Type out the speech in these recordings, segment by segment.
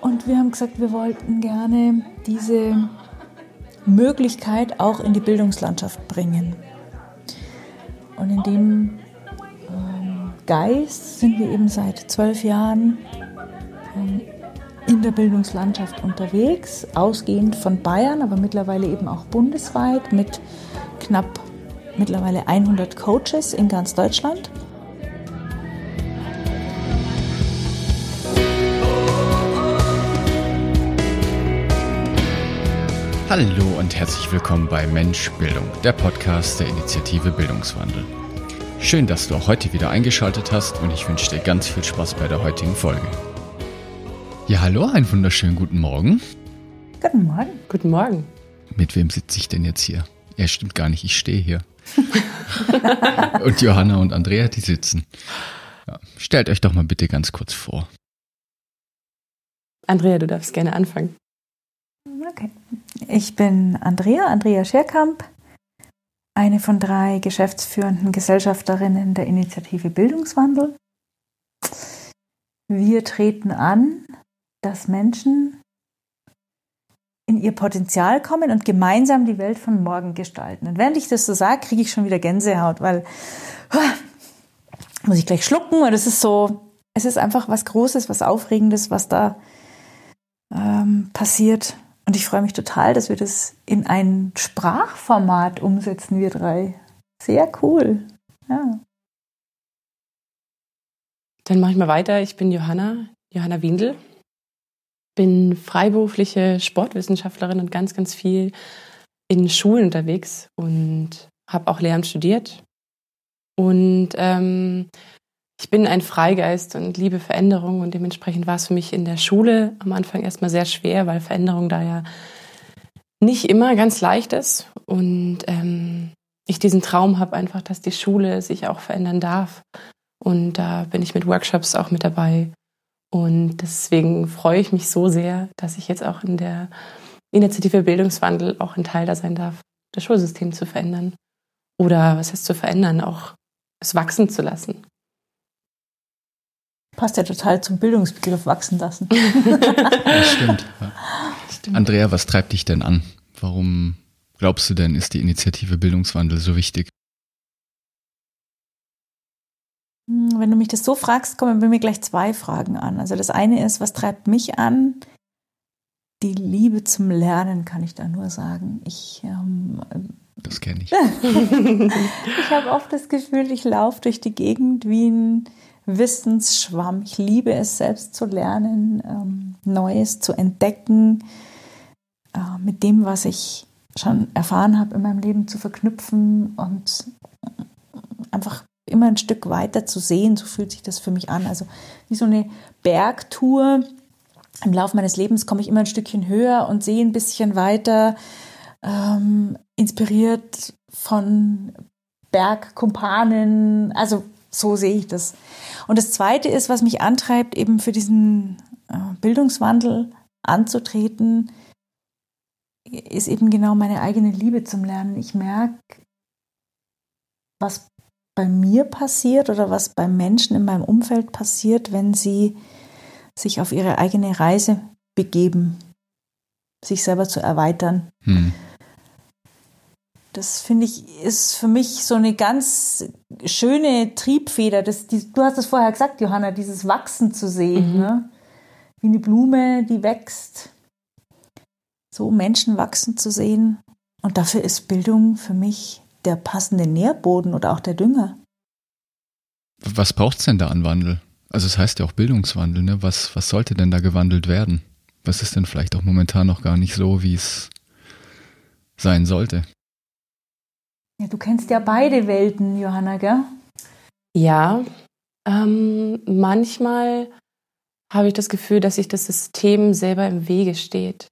Und wir haben gesagt, wir wollten gerne diese Möglichkeit auch in die Bildungslandschaft bringen. Und in dem ähm, Geist sind wir eben seit zwölf Jahren ähm, in der Bildungslandschaft unterwegs, ausgehend von Bayern, aber mittlerweile eben auch bundesweit mit knapp mittlerweile 100 Coaches in ganz Deutschland. Hallo und herzlich willkommen bei Mensch Bildung, der Podcast der Initiative Bildungswandel. Schön, dass du auch heute wieder eingeschaltet hast und ich wünsche dir ganz viel Spaß bei der heutigen Folge. Ja, hallo, einen wunderschönen guten Morgen. Guten Morgen. Guten Morgen. Mit wem sitze ich denn jetzt hier? Ja, stimmt gar nicht, ich stehe hier. und Johanna und Andrea, die sitzen. Ja, stellt euch doch mal bitte ganz kurz vor. Andrea, du darfst gerne anfangen. Okay. Ich bin Andrea, Andrea Scherkamp, eine von drei geschäftsführenden Gesellschafterinnen der Initiative Bildungswandel. Wir treten an, dass Menschen in ihr Potenzial kommen und gemeinsam die Welt von morgen gestalten. Und während ich das so sage, kriege ich schon wieder Gänsehaut, weil muss ich gleich schlucken und es ist so, es ist einfach was Großes, was Aufregendes, was da ähm, passiert. Und ich freue mich total, dass wir das in ein Sprachformat umsetzen, wir drei. Sehr cool. Ja. Dann mache ich mal weiter. Ich bin Johanna, Johanna Windel. Bin freiberufliche Sportwissenschaftlerin und ganz, ganz viel in Schulen unterwegs und habe auch Lehramt studiert. Und ähm, ich bin ein Freigeist und liebe Veränderung und dementsprechend war es für mich in der Schule am Anfang erstmal sehr schwer, weil Veränderung da ja nicht immer ganz leicht ist und ähm, ich diesen Traum habe einfach, dass die Schule sich auch verändern darf und da bin ich mit Workshops auch mit dabei und deswegen freue ich mich so sehr, dass ich jetzt auch in der Initiative Bildungswandel auch ein Teil da sein darf, das Schulsystem zu verändern oder was heißt zu verändern, auch es wachsen zu lassen. Passt ja total zum Bildungsbegriff wachsen lassen. das stimmt. Ja. stimmt. Andrea, was treibt dich denn an? Warum glaubst du denn, ist die Initiative Bildungswandel so wichtig? Hm, wenn du mich das so fragst, kommen bei mir gleich zwei Fragen an. Also das eine ist, was treibt mich an? Die Liebe zum Lernen kann ich da nur sagen. Ich ähm, das kenne ich. ich habe oft das Gefühl, ich laufe durch die Gegend wie ein Wissensschwamm. Ich liebe es, selbst zu lernen, ähm, Neues zu entdecken, äh, mit dem, was ich schon erfahren habe in meinem Leben zu verknüpfen und einfach immer ein Stück weiter zu sehen. So fühlt sich das für mich an. Also wie so eine Bergtour. Im Laufe meines Lebens komme ich immer ein Stückchen höher und sehe ein bisschen weiter, ähm, inspiriert von Bergkumpanen. Also so sehe ich das. Und das Zweite ist, was mich antreibt, eben für diesen äh, Bildungswandel anzutreten, ist eben genau meine eigene Liebe zum Lernen. Ich merke, was bei mir passiert oder was bei Menschen in meinem Umfeld passiert, wenn sie sich auf ihre eigene Reise begeben, sich selber zu erweitern. Hm. Das finde ich, ist für mich so eine ganz schöne Triebfeder. Das, die, du hast es vorher gesagt, Johanna, dieses Wachsen zu sehen. Mhm. Ne? Wie eine Blume, die wächst. So Menschen wachsen zu sehen. Und dafür ist Bildung für mich der passende Nährboden oder auch der Dünger. Was braucht es denn da an Wandel? Also es heißt ja auch Bildungswandel, ne? Was, was sollte denn da gewandelt werden? Was ist denn vielleicht auch momentan noch gar nicht so, wie es sein sollte? Ja, du kennst ja beide Welten, Johanna, gell? Ja, ähm, manchmal habe ich das Gefühl, dass sich das System selber im Wege steht.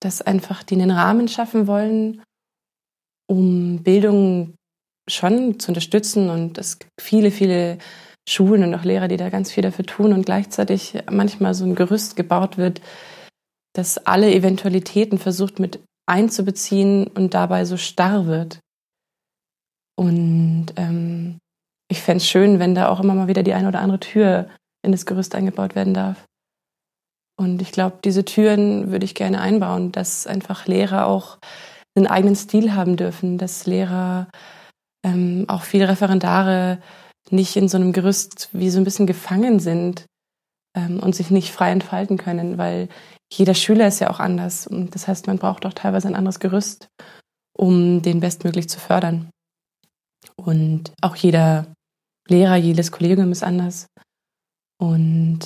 Dass einfach die einen Rahmen schaffen wollen, um Bildung schon zu unterstützen. Und es gibt viele, viele Schulen und auch Lehrer, die da ganz viel dafür tun und gleichzeitig manchmal so ein Gerüst gebaut wird, dass alle Eventualitäten versucht mit einzubeziehen und dabei so starr wird. Und ähm, ich fände es schön, wenn da auch immer mal wieder die eine oder andere Tür in das Gerüst eingebaut werden darf. Und ich glaube, diese Türen würde ich gerne einbauen, dass einfach Lehrer auch einen eigenen Stil haben dürfen, dass Lehrer ähm, auch viele Referendare nicht in so einem Gerüst wie so ein bisschen gefangen sind ähm, und sich nicht frei entfalten können, weil jeder Schüler ist ja auch anders. Und das heißt, man braucht auch teilweise ein anderes Gerüst, um den bestmöglich zu fördern. Und auch jeder Lehrer, jedes Kollegium ist anders. Und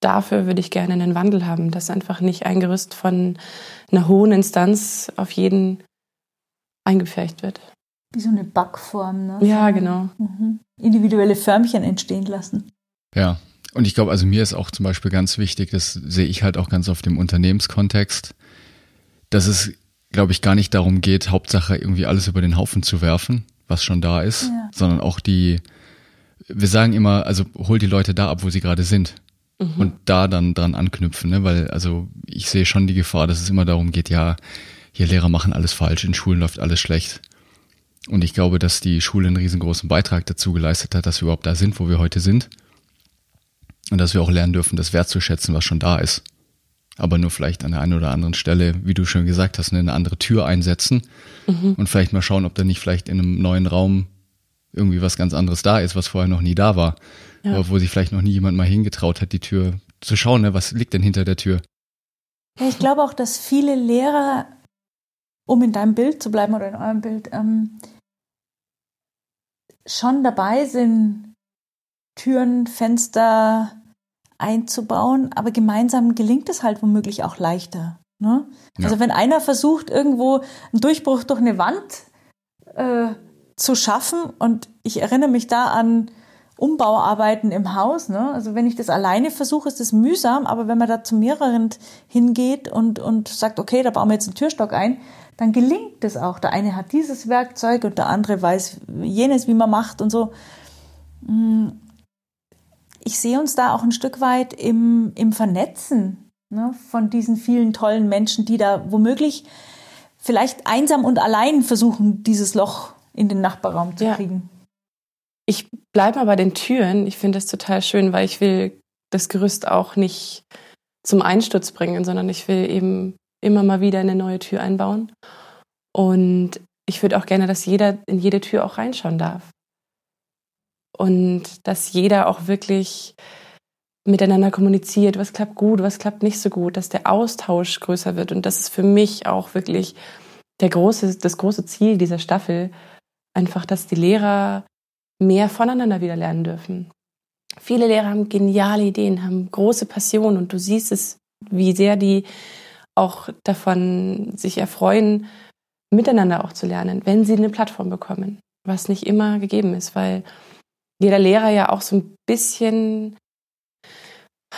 dafür würde ich gerne einen Wandel haben, dass einfach nicht ein Gerüst von einer hohen Instanz auf jeden eingepfercht wird. Wie so eine Backform, ne? Ja, genau. Mhm. Individuelle Förmchen entstehen lassen. Ja, und ich glaube, also mir ist auch zum Beispiel ganz wichtig, das sehe ich halt auch ganz oft im Unternehmenskontext, dass es, glaube ich, gar nicht darum geht, Hauptsache irgendwie alles über den Haufen zu werfen, was schon da ist, ja. sondern auch die, wir sagen immer, also hol die Leute da ab, wo sie gerade sind. Mhm. Und da dann dran anknüpfen, ne? weil also ich sehe schon die Gefahr, dass es immer darum geht, ja, hier Lehrer machen alles falsch, in Schulen läuft alles schlecht. Und ich glaube, dass die Schule einen riesengroßen Beitrag dazu geleistet hat, dass wir überhaupt da sind, wo wir heute sind. Und dass wir auch lernen dürfen, das wertzuschätzen, was schon da ist. Aber nur vielleicht an der einen oder anderen Stelle, wie du schon gesagt hast, eine andere Tür einsetzen mhm. und vielleicht mal schauen, ob da nicht vielleicht in einem neuen Raum irgendwie was ganz anderes da ist, was vorher noch nie da war. Ja. Aber wo sich vielleicht noch nie jemand mal hingetraut hat, die Tür zu schauen, ne? was liegt denn hinter der Tür? Ja, ich glaube auch, dass viele Lehrer, um in deinem Bild zu bleiben oder in eurem Bild, ähm, schon dabei sind, Türen, Fenster einzubauen, aber gemeinsam gelingt es halt womöglich auch leichter. Ne? Ja. Also wenn einer versucht, irgendwo einen Durchbruch durch eine Wand äh, zu schaffen, und ich erinnere mich da an Umbauarbeiten im Haus. Ne? Also wenn ich das alleine versuche, ist das mühsam, aber wenn man da zu mehreren hingeht und, und sagt, okay, da bauen wir jetzt einen Türstock ein, dann gelingt das auch. Der eine hat dieses Werkzeug und der andere weiß jenes, wie man macht und so. Mm, ich sehe uns da auch ein Stück weit im, im Vernetzen ne, von diesen vielen tollen Menschen, die da womöglich vielleicht einsam und allein versuchen, dieses Loch in den Nachbarraum zu ja. kriegen. Ich bleibe mal bei den Türen. Ich finde das total schön, weil ich will das Gerüst auch nicht zum Einsturz bringen, sondern ich will eben immer mal wieder eine neue Tür einbauen. Und ich würde auch gerne, dass jeder in jede Tür auch reinschauen darf und dass jeder auch wirklich miteinander kommuniziert, was klappt gut, was klappt nicht so gut, dass der Austausch größer wird. Und das ist für mich auch wirklich der große, das große Ziel dieser Staffel, einfach, dass die Lehrer mehr voneinander wieder lernen dürfen. Viele Lehrer haben geniale Ideen, haben große Passionen und du siehst es, wie sehr die auch davon sich erfreuen, miteinander auch zu lernen, wenn sie eine Plattform bekommen, was nicht immer gegeben ist, weil jeder Lehrer ja auch so ein bisschen,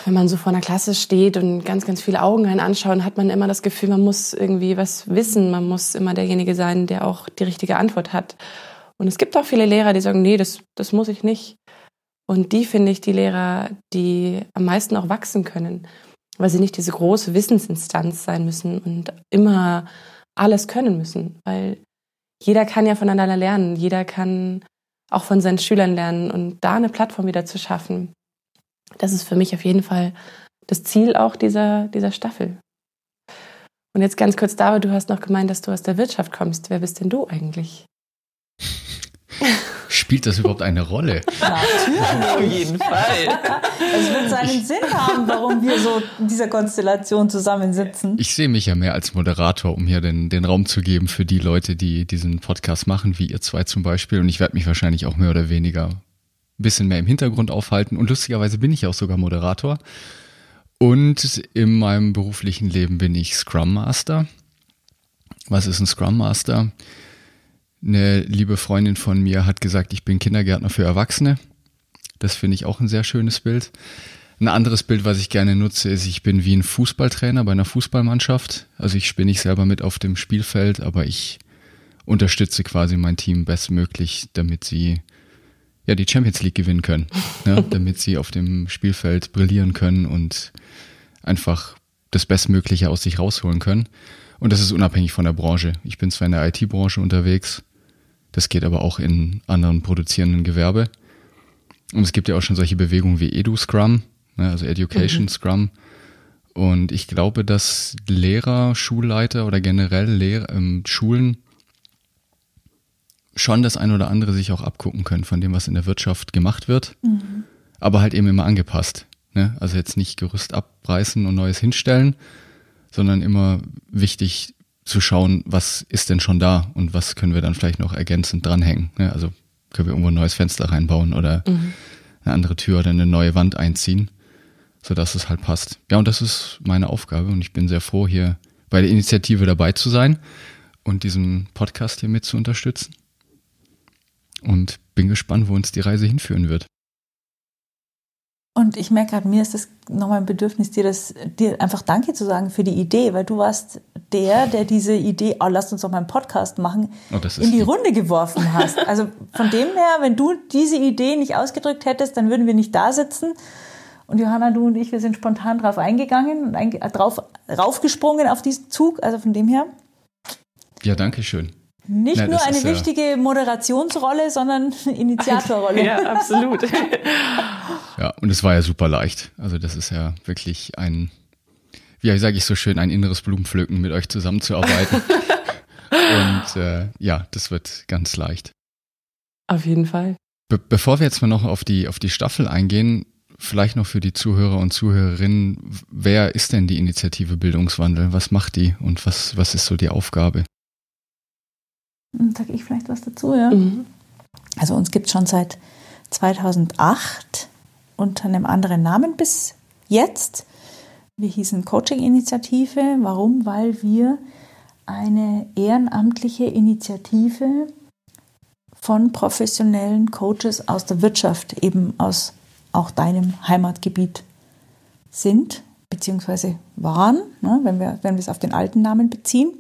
wenn man so vor einer Klasse steht und ganz, ganz viele Augen einen anschauen, hat man immer das Gefühl, man muss irgendwie was wissen. Man muss immer derjenige sein, der auch die richtige Antwort hat. Und es gibt auch viele Lehrer, die sagen, nee, das, das muss ich nicht. Und die finde ich die Lehrer, die am meisten auch wachsen können, weil sie nicht diese große Wissensinstanz sein müssen und immer alles können müssen, weil jeder kann ja voneinander lernen, jeder kann auch von seinen Schülern lernen und da eine Plattform wieder zu schaffen. Das ist für mich auf jeden Fall das Ziel auch dieser, dieser Staffel. Und jetzt ganz kurz, David, du hast noch gemeint, dass du aus der Wirtschaft kommst. Wer bist denn du eigentlich? Spielt das überhaupt eine Rolle? Natürlich. Auf jeden Fall. Es wird seinen Sinn haben, warum wir so in dieser Konstellation zusammensitzen. Ich sehe mich ja mehr als Moderator, um hier den, den Raum zu geben für die Leute, die diesen Podcast machen, wie ihr zwei zum Beispiel. Und ich werde mich wahrscheinlich auch mehr oder weniger ein bisschen mehr im Hintergrund aufhalten. Und lustigerweise bin ich auch sogar Moderator. Und in meinem beruflichen Leben bin ich Scrum Master. Was ist ein Scrum Master? Eine liebe Freundin von mir hat gesagt, ich bin Kindergärtner für Erwachsene. Das finde ich auch ein sehr schönes Bild. Ein anderes Bild, was ich gerne nutze, ist, ich bin wie ein Fußballtrainer bei einer Fußballmannschaft. Also ich spiele nicht selber mit auf dem Spielfeld, aber ich unterstütze quasi mein Team bestmöglich, damit sie ja die Champions League gewinnen können, ne? damit sie auf dem Spielfeld brillieren können und einfach das Bestmögliche aus sich rausholen können. Und das ist unabhängig von der Branche. Ich bin zwar in der IT-Branche unterwegs, das geht aber auch in anderen produzierenden Gewerbe. Und es gibt ja auch schon solche Bewegungen wie Edu Scrum, ne, also Education mhm. Scrum. Und ich glaube, dass Lehrer, Schulleiter oder generell Lehrer, ähm, Schulen schon das ein oder andere sich auch abgucken können von dem, was in der Wirtschaft gemacht wird, mhm. aber halt eben immer angepasst. Ne? Also jetzt nicht Gerüst abreißen und Neues hinstellen, sondern immer wichtig zu schauen, was ist denn schon da und was können wir dann vielleicht noch ergänzend dranhängen. Ne? Also können wir irgendwo ein neues Fenster reinbauen oder mhm. eine andere Tür oder eine neue Wand einziehen sodass es halt passt. Ja, und das ist meine Aufgabe und ich bin sehr froh, hier bei der Initiative dabei zu sein und diesen Podcast hier mit zu unterstützen. Und bin gespannt, wo uns die Reise hinführen wird. Und ich merke gerade, mir ist das nochmal ein Bedürfnis, dir das, dir einfach Danke zu sagen für die Idee, weil du warst der, der diese Idee, oh, lass uns doch mal einen Podcast machen, oh, in die Runde geworfen hast. Also von dem her, wenn du diese Idee nicht ausgedrückt hättest, dann würden wir nicht da sitzen, und Johanna, du und ich, wir sind spontan drauf eingegangen und ein, drauf raufgesprungen auf diesen Zug. Also von dem her. Ja, danke schön. Nicht Na, nur eine wichtige Moderationsrolle, sondern Initiatorrolle. Ja, absolut. ja, und es war ja super leicht. Also das ist ja wirklich ein, wie sage ich so schön, ein inneres Blumenpflücken, mit euch zusammenzuarbeiten. und äh, ja, das wird ganz leicht. Auf jeden Fall. Be bevor wir jetzt mal noch auf die, auf die Staffel eingehen, vielleicht noch für die Zuhörer und Zuhörerinnen, wer ist denn die Initiative Bildungswandel? Was macht die und was, was ist so die Aufgabe? Dann sage ich vielleicht was dazu, ja. Mhm. Also uns gibt es schon seit 2008 unter einem anderen Namen bis jetzt. Wir hießen Coaching-Initiative. Warum? Weil wir eine ehrenamtliche Initiative von professionellen Coaches aus der Wirtschaft, eben aus auch deinem Heimatgebiet sind, beziehungsweise waren, ne, wenn, wir, wenn wir es auf den alten Namen beziehen.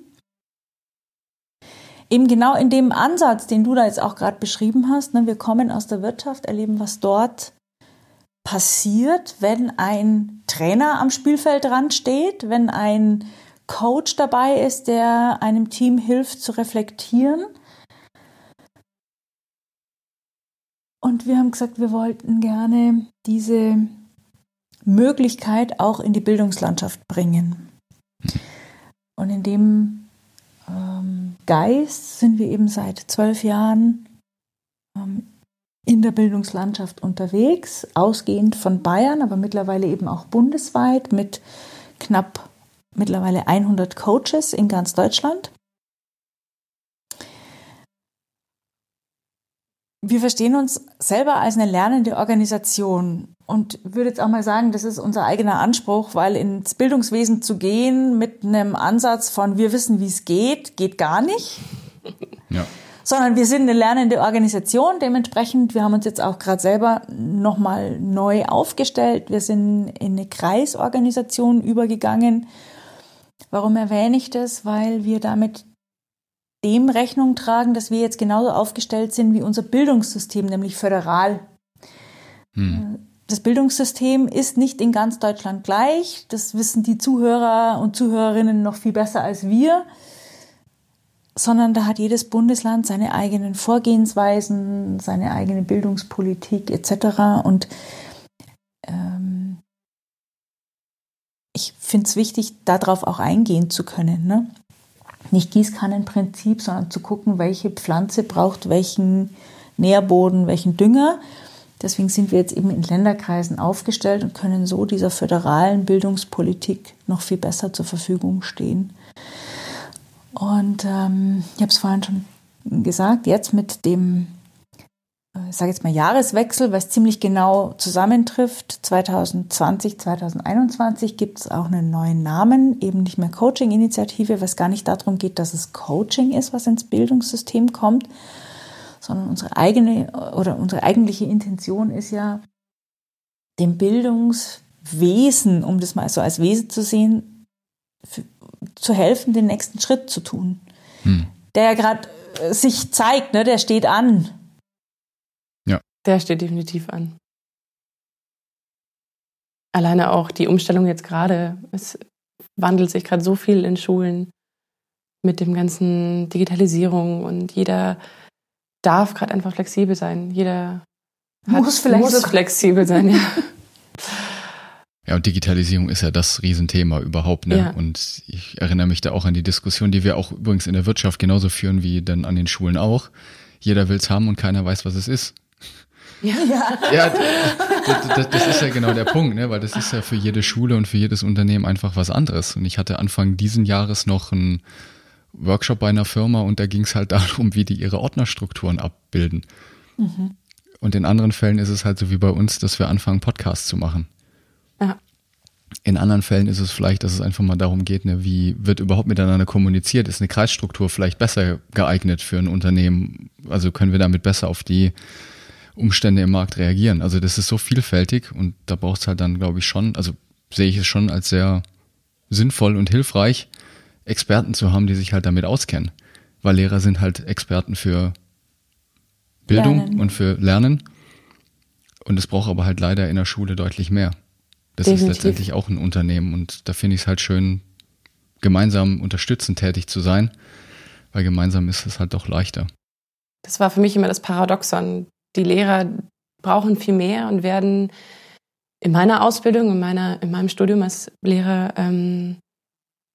Eben genau in dem Ansatz, den du da jetzt auch gerade beschrieben hast, ne, wir kommen aus der Wirtschaft, erleben, was dort passiert, wenn ein Trainer am Spielfeldrand steht, wenn ein Coach dabei ist, der einem Team hilft zu reflektieren Und wir haben gesagt, wir wollten gerne diese Möglichkeit auch in die Bildungslandschaft bringen. Und in dem ähm, Geist sind wir eben seit zwölf Jahren ähm, in der Bildungslandschaft unterwegs, ausgehend von Bayern, aber mittlerweile eben auch bundesweit mit knapp mittlerweile 100 Coaches in ganz Deutschland. Wir verstehen uns selber als eine lernende Organisation und würde jetzt auch mal sagen, das ist unser eigener Anspruch, weil ins Bildungswesen zu gehen mit einem Ansatz von wir wissen, wie es geht, geht gar nicht. Ja. Sondern wir sind eine lernende Organisation. Dementsprechend, wir haben uns jetzt auch gerade selber nochmal neu aufgestellt. Wir sind in eine Kreisorganisation übergegangen. Warum erwähne ich das? Weil wir damit dem Rechnung tragen, dass wir jetzt genauso aufgestellt sind wie unser Bildungssystem, nämlich föderal. Hm. Das Bildungssystem ist nicht in ganz Deutschland gleich. Das wissen die Zuhörer und Zuhörerinnen noch viel besser als wir. Sondern da hat jedes Bundesland seine eigenen Vorgehensweisen, seine eigene Bildungspolitik etc. Und ähm, ich finde es wichtig, darauf auch eingehen zu können. Ne? Nicht Gießkannenprinzip, sondern zu gucken, welche Pflanze braucht welchen Nährboden, welchen Dünger. Deswegen sind wir jetzt eben in Länderkreisen aufgestellt und können so dieser föderalen Bildungspolitik noch viel besser zur Verfügung stehen. Und ähm, ich habe es vorhin schon gesagt, jetzt mit dem ich sage jetzt mal Jahreswechsel, weil es ziemlich genau zusammentrifft. 2020, 2021 gibt es auch einen neuen Namen, eben nicht mehr Coaching-Initiative, was gar nicht darum geht, dass es Coaching ist, was ins Bildungssystem kommt, sondern unsere eigene oder unsere eigentliche Intention ist ja, dem Bildungswesen, um das mal so als Wesen zu sehen, für, zu helfen, den nächsten Schritt zu tun. Hm. Der ja gerade äh, sich zeigt, ne, der steht an. Der steht definitiv an. Alleine auch die Umstellung jetzt gerade. Es wandelt sich gerade so viel in Schulen mit dem ganzen Digitalisierung und jeder darf gerade einfach flexibel sein. Jeder muss vielleicht muss flexibel sein, ja. Ja, und Digitalisierung ist ja das Riesenthema überhaupt. Ne? Ja. Und ich erinnere mich da auch an die Diskussion, die wir auch übrigens in der Wirtschaft genauso führen wie dann an den Schulen auch. Jeder will's haben und keiner weiß, was es ist. Ja, ja das, das, das, ist ja genau der Punkt, ne? weil das ist ja für jede Schule und für jedes Unternehmen einfach was anderes. Und ich hatte Anfang diesen Jahres noch einen Workshop bei einer Firma und da ging es halt darum, wie die ihre Ordnerstrukturen abbilden. Mhm. Und in anderen Fällen ist es halt so wie bei uns, dass wir anfangen, Podcasts zu machen. Ja. In anderen Fällen ist es vielleicht, dass es einfach mal darum geht, ne, wie wird überhaupt miteinander kommuniziert? Ist eine Kreisstruktur vielleicht besser geeignet für ein Unternehmen? Also können wir damit besser auf die Umstände im Markt reagieren? Also das ist so vielfältig und da braucht es halt dann, glaube ich, schon, also sehe ich es schon als sehr sinnvoll und hilfreich, Experten zu haben, die sich halt damit auskennen. Weil Lehrer sind halt Experten für Bildung Lernen. und für Lernen. Und es braucht aber halt leider in der Schule deutlich mehr. Das Definitiv. ist letztendlich auch ein Unternehmen und da finde ich es halt schön, gemeinsam unterstützend tätig zu sein, weil gemeinsam ist es halt doch leichter. Das war für mich immer das Paradoxon. Die Lehrer brauchen viel mehr und werden in meiner Ausbildung, in, meiner, in meinem Studium als Lehrer ähm,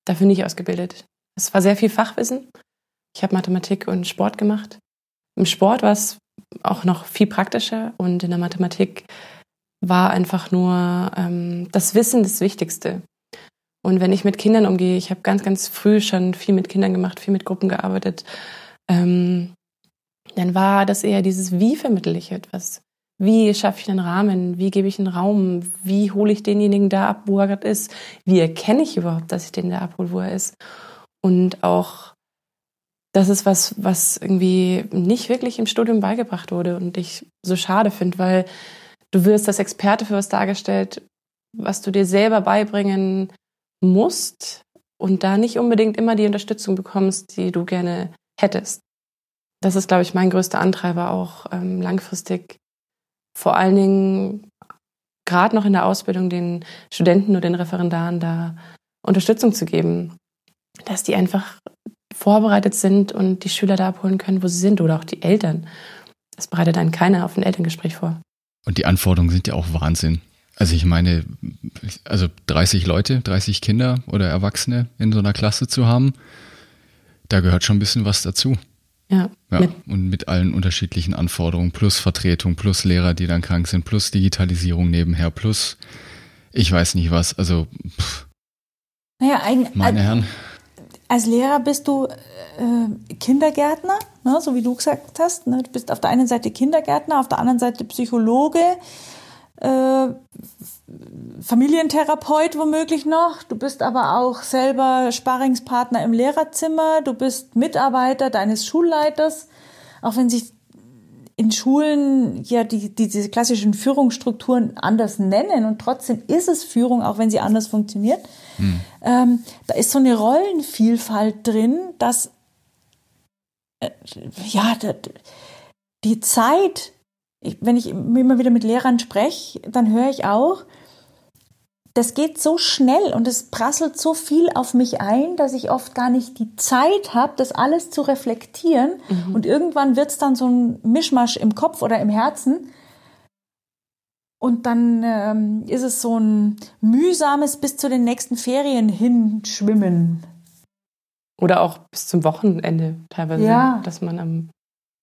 dafür nicht ausgebildet. Es war sehr viel Fachwissen. Ich habe Mathematik und Sport gemacht. Im Sport war es auch noch viel praktischer und in der Mathematik war einfach nur ähm, das Wissen das Wichtigste. Und wenn ich mit Kindern umgehe, ich habe ganz, ganz früh schon viel mit Kindern gemacht, viel mit Gruppen gearbeitet, ähm, dann war das eher dieses, wie vermittle ich etwas? Wie schaffe ich einen Rahmen? Wie gebe ich einen Raum? Wie hole ich denjenigen da ab, wo er gerade ist? Wie erkenne ich überhaupt, dass ich den da abhole, wo er ist? Und auch das ist was, was irgendwie nicht wirklich im Studium beigebracht wurde und ich so schade finde, weil du wirst als Experte für was dargestellt, was du dir selber beibringen musst und da nicht unbedingt immer die Unterstützung bekommst, die du gerne hättest. Das ist, glaube ich, mein größter Antreiber auch ähm, langfristig. Vor allen Dingen gerade noch in der Ausbildung den Studenten oder den Referendaren da Unterstützung zu geben, dass die einfach vorbereitet sind und die Schüler da abholen können, wo sie sind oder auch die Eltern. Das bereitet dann keiner auf ein Elterngespräch vor. Und die Anforderungen sind ja auch Wahnsinn. Also ich meine, also 30 Leute, 30 Kinder oder Erwachsene in so einer Klasse zu haben, da gehört schon ein bisschen was dazu. Ja. ja mit und mit allen unterschiedlichen Anforderungen, plus Vertretung, plus Lehrer, die dann krank sind, plus Digitalisierung nebenher, plus ich weiß nicht was. Also, pff. naja, ein, meine Herren. Als Lehrer bist du äh, Kindergärtner, ne, so wie du gesagt hast. Ne? Du bist auf der einen Seite Kindergärtner, auf der anderen Seite Psychologe, äh, Familientherapeut womöglich noch. Du bist aber auch selber Sparringspartner im Lehrerzimmer. Du bist Mitarbeiter deines Schulleiters. Auch wenn sich in Schulen ja die, die, diese klassischen Führungsstrukturen anders nennen und trotzdem ist es Führung, auch wenn sie anders funktioniert. Hm. Ähm, da ist so eine Rollenvielfalt drin, dass äh, ja die Zeit, wenn ich immer wieder mit Lehrern spreche, dann höre ich auch, das geht so schnell und es prasselt so viel auf mich ein, dass ich oft gar nicht die Zeit habe, das alles zu reflektieren. Mhm. Und irgendwann wird es dann so ein Mischmasch im Kopf oder im Herzen. Und dann ähm, ist es so ein mühsames bis zu den nächsten Ferien hinschwimmen. Oder auch bis zum Wochenende teilweise, ja. dass man am.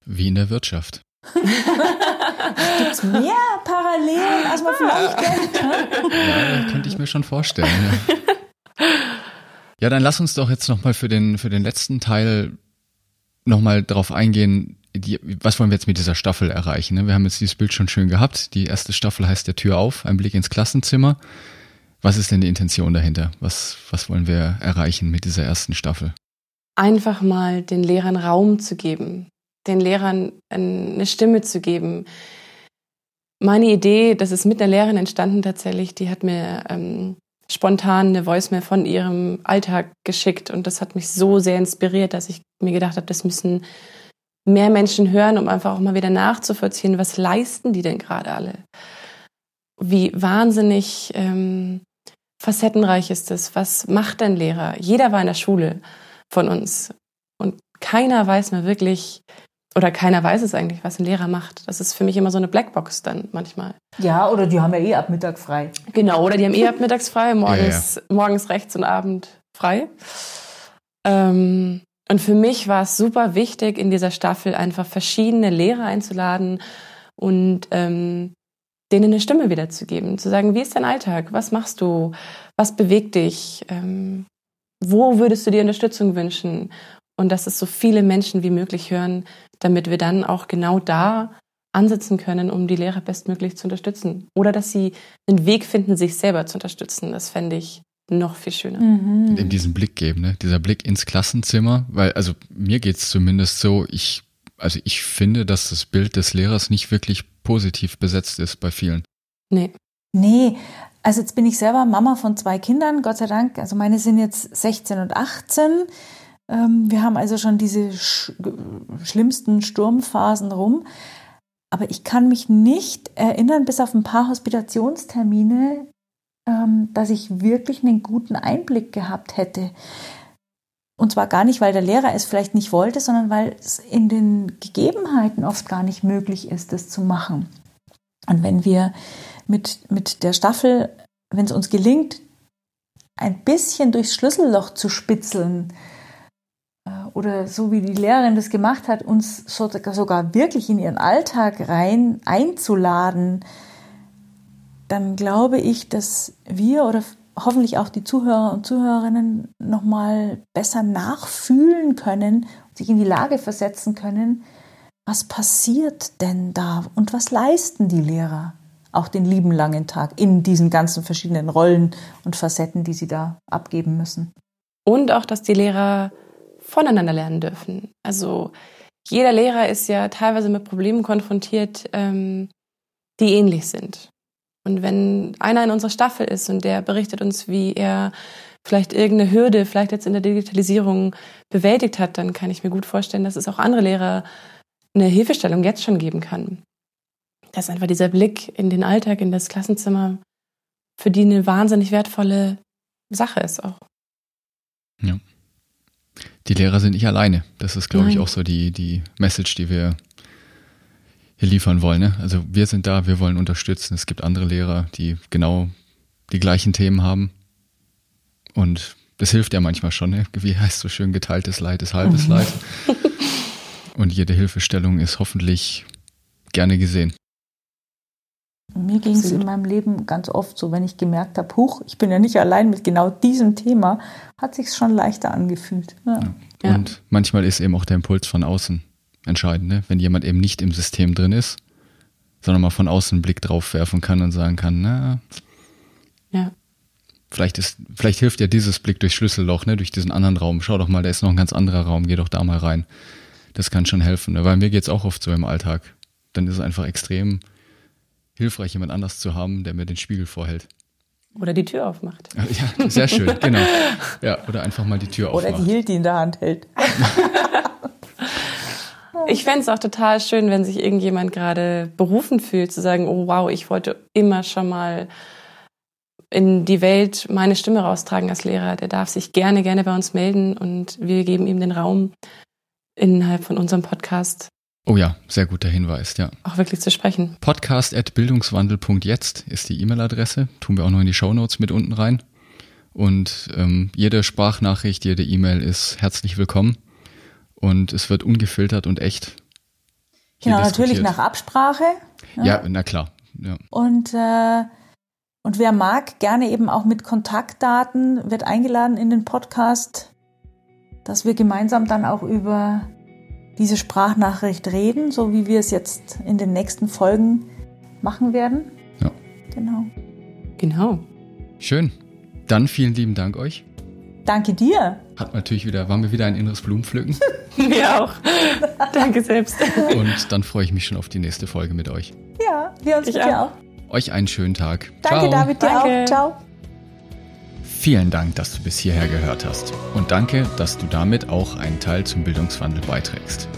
Wie in der Wirtschaft. Gibt es mehr Parallelen, als man vielleicht denkt? Ja, könnte ich mir schon vorstellen. Ja. ja, dann lass uns doch jetzt nochmal für den, für den letzten Teil nochmal drauf eingehen, die, was wollen wir jetzt mit dieser Staffel erreichen? Ne? Wir haben jetzt dieses Bild schon schön gehabt. Die erste Staffel heißt der Tür auf, ein Blick ins Klassenzimmer. Was ist denn die Intention dahinter? Was, was wollen wir erreichen mit dieser ersten Staffel? Einfach mal den Lehrern Raum zu geben, den Lehrern eine Stimme zu geben. Meine Idee, das ist mit der Lehrerin entstanden tatsächlich, die hat mir ähm, spontan eine Voicemail von ihrem Alltag geschickt und das hat mich so sehr inspiriert, dass ich mir gedacht habe, das müssen mehr Menschen hören, um einfach auch mal wieder nachzuvollziehen, was leisten die denn gerade alle? Wie wahnsinnig ähm, facettenreich ist es? Was macht ein Lehrer? Jeder war in der Schule von uns und keiner weiß mehr wirklich, oder keiner weiß es eigentlich, was ein Lehrer macht. Das ist für mich immer so eine Blackbox dann manchmal. Ja, oder die haben ja eh ab Mittag frei. Genau, oder die haben eh ab mittags frei, morgens, ja, ja. morgens rechts und Abend frei. Ähm, und für mich war es super wichtig, in dieser Staffel einfach verschiedene Lehrer einzuladen und ähm, denen eine Stimme wiederzugeben, zu sagen, wie ist dein Alltag, was machst du, was bewegt dich, ähm, wo würdest du dir Unterstützung wünschen und dass es so viele Menschen wie möglich hören, damit wir dann auch genau da ansetzen können, um die Lehrer bestmöglich zu unterstützen. Oder dass sie einen Weg finden, sich selber zu unterstützen. Das fände ich noch viel schöner. Mhm. Eben diesen Blick geben, ne? dieser Blick ins Klassenzimmer, weil also mir geht es zumindest so, ich, also ich finde, dass das Bild des Lehrers nicht wirklich positiv besetzt ist bei vielen. Nee. Nee, also jetzt bin ich selber Mama von zwei Kindern, Gott sei Dank. Also meine sind jetzt 16 und 18. Ähm, wir haben also schon diese sch schlimmsten Sturmphasen rum. Aber ich kann mich nicht erinnern, bis auf ein paar Hospitationstermine, ähm, dass ich wirklich einen guten Einblick gehabt hätte. Und zwar gar nicht, weil der Lehrer es vielleicht nicht wollte, sondern weil es in den Gegebenheiten oft gar nicht möglich ist, das zu machen. Und wenn wir mit, mit der Staffel, wenn es uns gelingt, ein bisschen durchs Schlüsselloch zu spitzeln, oder so wie die Lehrerin das gemacht hat, uns sogar wirklich in ihren Alltag rein einzuladen, dann glaube ich, dass wir oder hoffentlich auch die Zuhörer und Zuhörerinnen nochmal besser nachfühlen können, sich in die Lage versetzen können, was passiert denn da und was leisten die Lehrer auch den lieben langen Tag in diesen ganzen verschiedenen Rollen und Facetten, die sie da abgeben müssen. Und auch, dass die Lehrer voneinander lernen dürfen. Also jeder Lehrer ist ja teilweise mit Problemen konfrontiert, ähm, die ähnlich sind. Und wenn einer in unserer Staffel ist und der berichtet uns, wie er vielleicht irgendeine Hürde, vielleicht jetzt in der Digitalisierung bewältigt hat, dann kann ich mir gut vorstellen, dass es auch andere Lehrer eine Hilfestellung jetzt schon geben kann. Dass einfach dieser Blick in den Alltag, in das Klassenzimmer, für die eine wahnsinnig wertvolle Sache ist auch. Ja. Die Lehrer sind nicht alleine. Das ist, glaube ich, auch so die, die Message, die wir hier liefern wollen. Ne? Also wir sind da, wir wollen unterstützen. Es gibt andere Lehrer, die genau die gleichen Themen haben. Und das hilft ja manchmal schon. Ne? Wie heißt so schön, geteiltes Leid ist halbes Leid. Und jede Hilfestellung ist hoffentlich gerne gesehen. Mir ging es in meinem Leben ganz oft so, wenn ich gemerkt habe, huch, ich bin ja nicht allein mit genau diesem Thema, hat sich schon leichter angefühlt. Ja. Ja. Und ja. manchmal ist eben auch der Impuls von außen entscheidend, ne? wenn jemand eben nicht im System drin ist, sondern mal von außen einen Blick drauf werfen kann und sagen kann, na, ja. vielleicht ist, vielleicht hilft ja dieses Blick durch Schlüsselloch, ne, durch diesen anderen Raum. Schau doch mal, da ist noch ein ganz anderer Raum, geh doch da mal rein. Das kann schon helfen, ne? weil mir geht's auch oft so im Alltag. Dann ist es einfach extrem hilfreich, jemand anders zu haben, der mir den Spiegel vorhält. Oder die Tür aufmacht. Ja, sehr schön, genau. Ja, oder einfach mal die Tür oder aufmacht. Oder die Hilti in der Hand hält. Ich fände es auch total schön, wenn sich irgendjemand gerade berufen fühlt, zu sagen, oh wow, ich wollte immer schon mal in die Welt meine Stimme raustragen als Lehrer. Der darf sich gerne, gerne bei uns melden und wir geben ihm den Raum innerhalb von unserem Podcast. Oh ja, sehr guter Hinweis, ja. Auch wirklich zu sprechen. Podcast at bildungswandel.jetzt ist die E-Mail-Adresse. Tun wir auch noch in die Shownotes mit unten rein. Und ähm, jede Sprachnachricht, jede E-Mail ist herzlich willkommen und es wird ungefiltert und echt. Genau, natürlich nach Absprache. Ja, ja na klar. Ja. Und, äh, und wer mag, gerne eben auch mit Kontaktdaten, wird eingeladen in den Podcast, dass wir gemeinsam dann auch über diese Sprachnachricht reden, so wie wir es jetzt in den nächsten Folgen machen werden. Ja. Genau. Genau. Schön. Dann vielen lieben Dank euch. Danke dir. Hat natürlich wieder, waren wir wieder ein inneres Blumenpflücken. wir auch. Danke selbst. Und dann freue ich mich schon auf die nächste Folge mit euch. Ja, wir uns ich mit dir auch. Euch einen schönen Tag. Danke, Ciao. David, dir danke. auch. Ciao. Vielen Dank, dass du bis hierher gehört hast. Und danke, dass du damit auch einen Teil zum Bildungswandel beiträgst.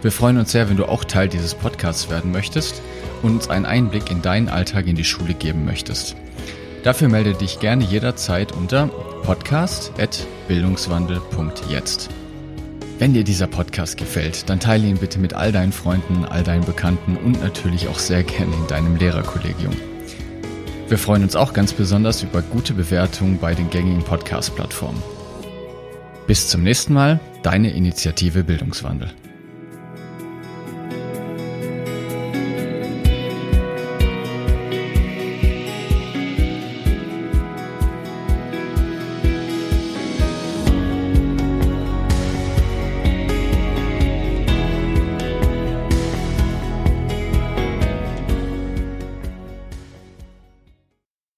Wir freuen uns sehr, wenn du auch Teil dieses Podcasts werden möchtest und uns einen Einblick in deinen Alltag in die Schule geben möchtest. Dafür melde dich gerne jederzeit unter podcast.bildungswandel.jetzt. Wenn dir dieser Podcast gefällt, dann teile ihn bitte mit all deinen Freunden, all deinen Bekannten und natürlich auch sehr gerne in deinem Lehrerkollegium. Wir freuen uns auch ganz besonders über gute Bewertungen bei den gängigen Podcast-Plattformen. Bis zum nächsten Mal, deine Initiative Bildungswandel.